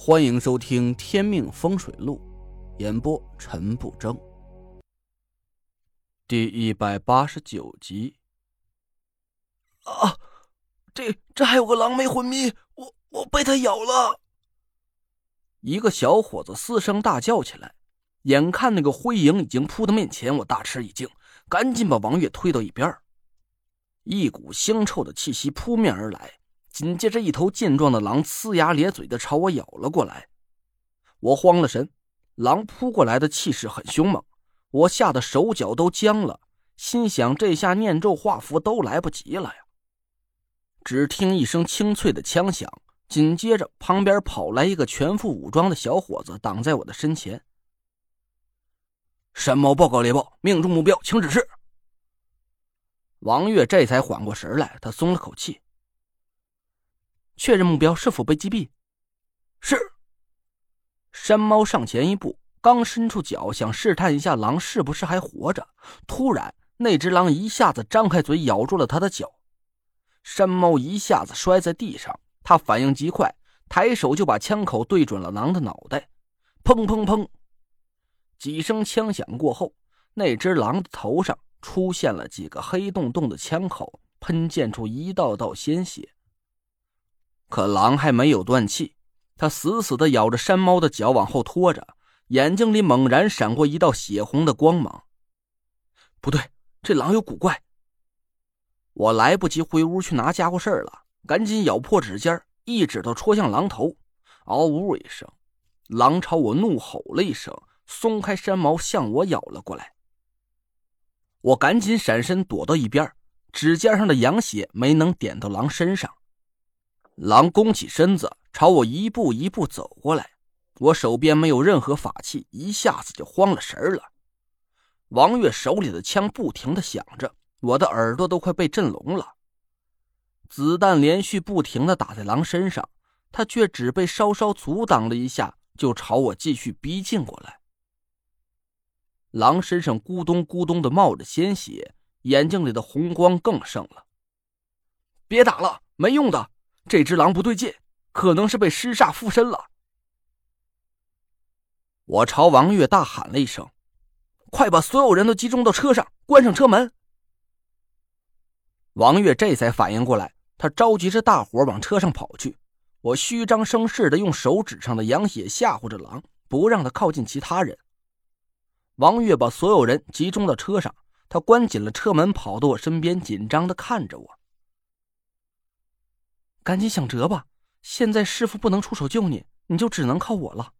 欢迎收听《天命风水录》，演播陈不争。第一百八十九集。啊，这这还有个狼没昏迷，我我被它咬了！一个小伙子嘶声大叫起来，眼看那个灰影已经扑到面前，我大吃一惊，赶紧把王月推到一边。一股腥臭的气息扑面而来。紧接着，一头健壮的狼呲牙咧嘴的朝我咬了过来，我慌了神。狼扑过来的气势很凶猛，我吓得手脚都僵了，心想这下念咒画符都来不及了呀！只听一声清脆的枪响，紧接着旁边跑来一个全副武装的小伙子，挡在我的身前。山猫报告猎豹，命中目标，请指示。王月这才缓过神来，他松了口气。确认目标是否被击毙？是。山猫上前一步，刚伸出脚想试探一下狼是不是还活着，突然那只狼一下子张开嘴咬住了他的脚，山猫一下子摔在地上。他反应极快，抬手就把枪口对准了狼的脑袋。砰砰砰！几声枪响过后，那只狼的头上出现了几个黑洞洞的枪口，喷溅出一道道鲜血。可狼还没有断气，它死死的咬着山猫的脚往后拖着，眼睛里猛然闪过一道血红的光芒。不对，这狼有古怪！我来不及回屋去拿家伙事儿了，赶紧咬破指尖，一指头戳向狼头，嗷呜一声，狼朝我怒吼了一声，松开山毛向我咬了过来。我赶紧闪身躲到一边，指尖上的羊血没能点到狼身上。狼弓起身子，朝我一步一步走过来。我手边没有任何法器，一下子就慌了神了。王月手里的枪不停的响着，我的耳朵都快被震聋了。子弹连续不停的打在狼身上，他却只被稍稍阻挡了一下，就朝我继续逼近过来。狼身上咕咚咕咚的冒着鲜血，眼睛里的红光更盛了。别打了，没用的。这只狼不对劲，可能是被尸煞附身了。我朝王月大喊了一声：“快把所有人都集中到车上，关上车门！”王月这才反应过来，他召集着大伙往车上跑去。我虚张声势的用手指上的羊血吓唬着狼，不让他靠近其他人。王月把所有人集中到车上，他关紧了车门，跑到我身边，紧张的看着我。赶紧想辙吧！现在师傅不能出手救你，你就只能靠我了。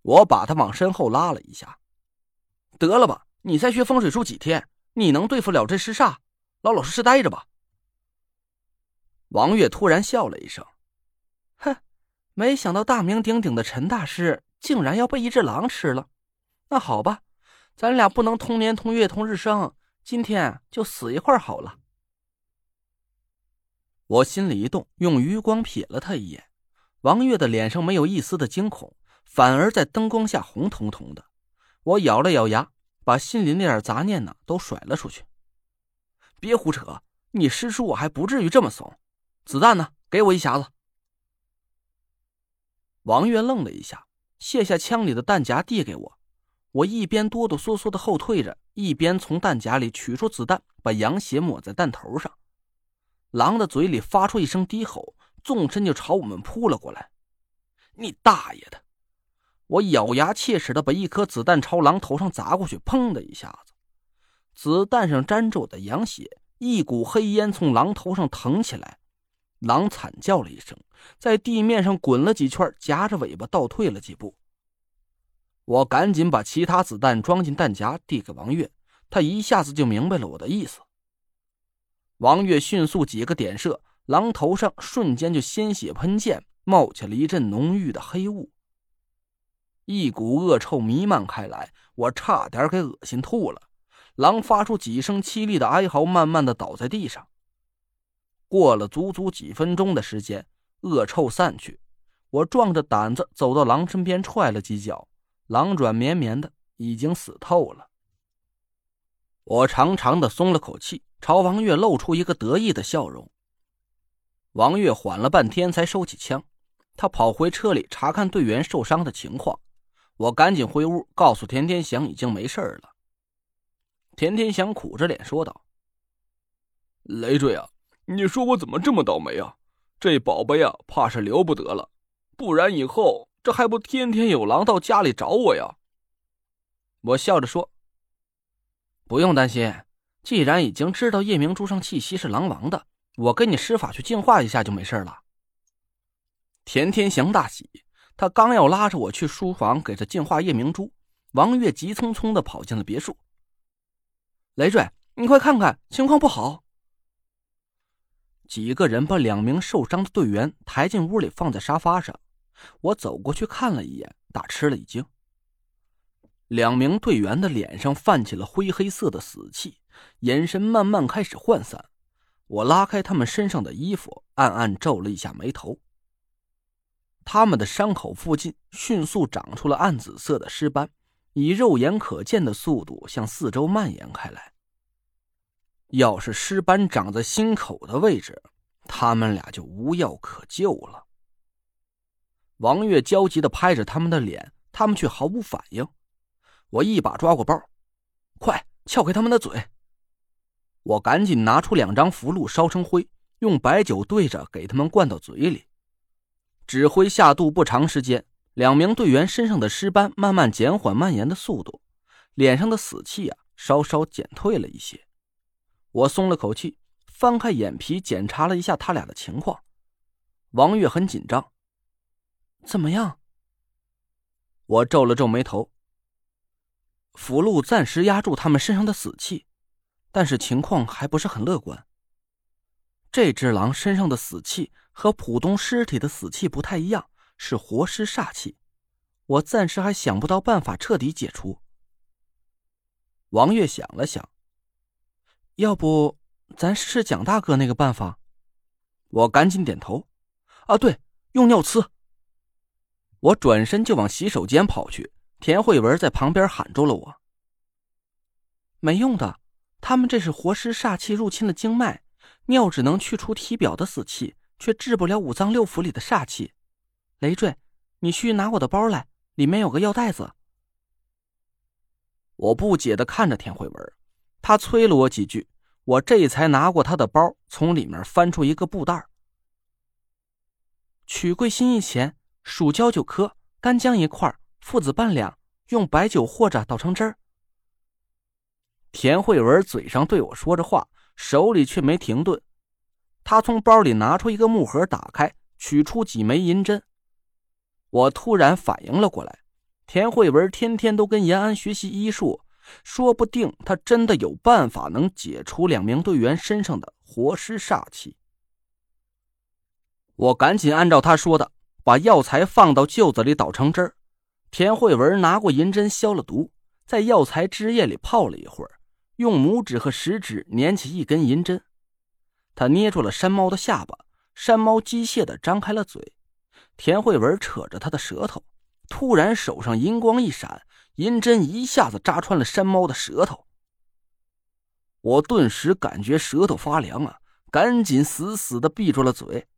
我把他往身后拉了一下，得了吧，你才学风水术几天，你能对付了这尸煞？老老实实待着吧。王月突然笑了一声，哼，没想到大名鼎鼎的陈大师竟然要被一只狼吃了。那好吧，咱俩不能同年同月同日生，今天就死一块好了。我心里一动，用余光瞥了他一眼。王月的脸上没有一丝的惊恐，反而在灯光下红彤彤的。我咬了咬牙，把心里那点杂念呢都甩了出去。别胡扯，你师叔我还不至于这么怂。子弹呢？给我一匣子。王月愣了一下，卸下枪里的弹夹递给我。我一边哆哆嗦嗦的后退着，一边从弹夹里取出子弹，把羊血抹在弹头上。狼的嘴里发出一声低吼，纵身就朝我们扑了过来。你大爷的！我咬牙切齿的把一颗子弹朝狼头上砸过去，砰的一下子，子弹上沾着我的羊血，一股黑烟从狼头上腾起来。狼惨叫了一声，在地面上滚了几圈，夹着尾巴倒退了几步。我赶紧把其他子弹装进弹夹，递给王月，他一下子就明白了我的意思。王月迅速几个点射，狼头上瞬间就鲜血喷溅，冒起了一阵浓郁的黑雾，一股恶臭弥漫开来，我差点给恶心吐了。狼发出几声凄厉的哀嚎，慢慢的倒在地上。过了足足几分钟的时间，恶臭散去，我壮着胆子走到狼身边，踹了几脚，狼软绵绵的，已经死透了。我长长的松了口气。朝王月露出一个得意的笑容。王月缓了半天才收起枪，他跑回车里查看队员受伤的情况。我赶紧回屋告诉田天祥已经没事了。田天祥苦着脸说道：“累赘啊，你说我怎么这么倒霉啊？这宝贝呀，怕是留不得了，不然以后这还不天天有狼到家里找我呀？”我笑着说：“不用担心，既然已经知道夜明珠上气息是狼王的，我跟你施法去净化一下就没事了。”田天祥大喜。他刚要拉着我去书房给他净化夜明珠，王月急匆匆的跑进了别墅。累赘，你快看看，情况不好！几个人把两名受伤的队员抬进屋里，放在沙发上。我走过去看了一眼，大吃了一惊。两名队员的脸上泛起了灰黑色的死气，眼神慢慢开始涣散。我拉开他们身上的衣服，暗暗皱了一下眉头。他们的伤口附近迅速长出了暗紫色的尸斑，以肉眼可见的速度向四周蔓延开来。要是尸斑长在心口的位置，他们俩就无药可救了。王月焦急的拍着他们的脸，他们却毫无反应。我一把抓过包，快撬开他们的嘴！我赶紧拿出两张符箓，烧成灰，用白酒兑着，给他们灌到嘴里。指挥下肚不长时间，两名队员身上的尸斑慢慢减缓蔓延的速度，脸上的死气啊稍稍减退了一些。我松了口气，翻开眼皮检查了一下他俩的情况。王月很紧张，怎么样？我皱了皱眉头。符箓暂时压住他们身上的死气，但是情况还不是很乐观。这只狼身上的死气。和普通尸体的死气不太一样，是活尸煞气。我暂时还想不到办法彻底解除。王月想了想，要不咱试试蒋大哥那个办法？我赶紧点头。啊，对，用尿呲。我转身就往洗手间跑去，田慧文在旁边喊住了我。没用的，他们这是活尸煞气入侵了经脉，尿只能去除体表的死气。却治不了五脏六腑里的煞气，累赘，你去拿我的包来，里面有个药袋子。我不解的看着田慧文，他催了我几句，我这才拿过他的包，从里面翻出一个布袋取桂心一钱，蜀椒九颗，干姜一块，父子半两，用白酒和着捣成汁儿。田慧文嘴上对我说着话，手里却没停顿。他从包里拿出一个木盒，打开，取出几枚银针。我突然反应了过来，田慧文天天都跟延安学习医术，说不定他真的有办法能解除两名队员身上的活尸煞气。我赶紧按照他说的，把药材放到臼子里捣成汁儿。田慧文拿过银针消了毒，在药材汁液里泡了一会儿，用拇指和食指捻起一根银针。他捏住了山猫的下巴，山猫机械的张开了嘴。田慧文扯着他的舌头，突然手上银光一闪，银针一下子扎穿了山猫的舌头。我顿时感觉舌头发凉啊，赶紧死死的闭住了嘴。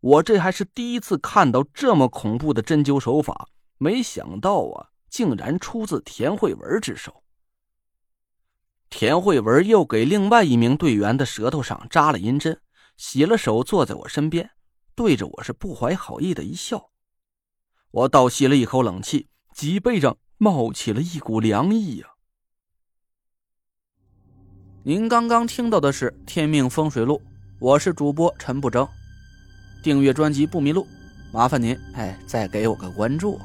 我这还是第一次看到这么恐怖的针灸手法，没想到啊，竟然出自田慧文之手。田慧文又给另外一名队员的舌头上扎了银针，洗了手，坐在我身边，对着我是不怀好意的一笑。我倒吸了一口冷气，脊背上冒起了一股凉意呀。您刚刚听到的是《天命风水录》，我是主播陈不争。订阅专辑不迷路，麻烦您哎，再给我个关注。